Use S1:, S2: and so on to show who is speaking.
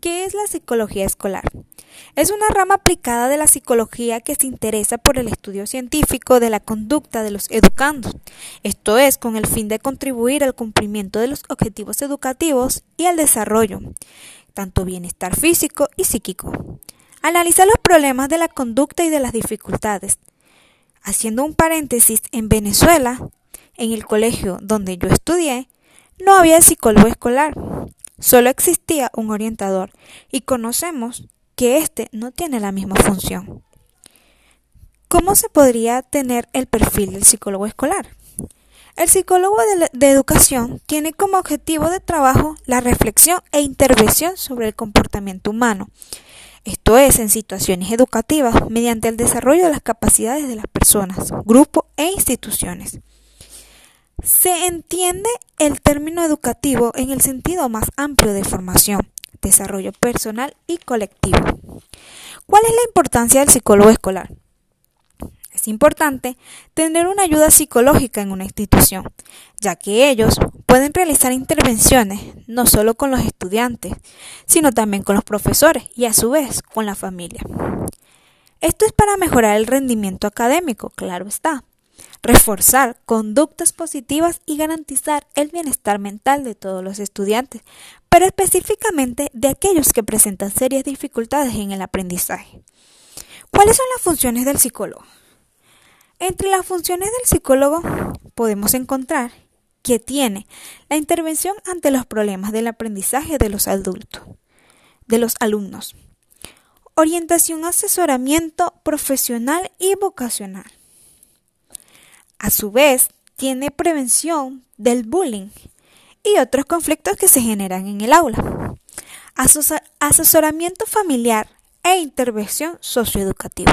S1: ¿Qué es la psicología escolar? Es una rama aplicada de la psicología que se interesa por el estudio científico de la conducta de los educandos, esto es, con el fin de contribuir al cumplimiento de los objetivos educativos y al desarrollo, tanto bienestar físico y psíquico. Analiza los problemas de la conducta y de las dificultades. Haciendo un paréntesis, en Venezuela, en el colegio donde yo estudié, no había psicólogo escolar. Solo existía un orientador y conocemos que éste no tiene la misma función. ¿Cómo se podría tener el perfil del psicólogo escolar? El psicólogo de, de, educación tiene como objetivo de trabajo la reflexión e intervención sobre el comportamiento humano, esto es, en situaciones educativas, mediante el desarrollo de las capacidades de las personas, grupos e instituciones. Se entiende el término educativo en el sentido más amplio de formación, desarrollo personal y colectivo. ¿Cuál es la importancia del psicólogo escolar? Es importante tener una ayuda psicológica en una institución, ya que ellos pueden realizar intervenciones no solo con los estudiantes, sino también con los profesores y a su vez con la familia. Esto es para mejorar el rendimiento académico, claro está, reforzar conductas positivas y garantizar el bienestar mental de todos los estudiantes, pero específicamente de aquellos que presentan serias dificultades en el aprendizaje. ¿Cuáles son las funciones del psicólogo? Entre las funciones del psicólogo podemos encontrar que tiene la intervención ante los problemas del aprendizaje de los adultos, de los alumnos, orientación, asesoramiento profesional y vocacional a su vez, tiene prevención del bullying y otros conflictos que se generan en el aula. Asesoramiento familiar e intervención socioeducativa.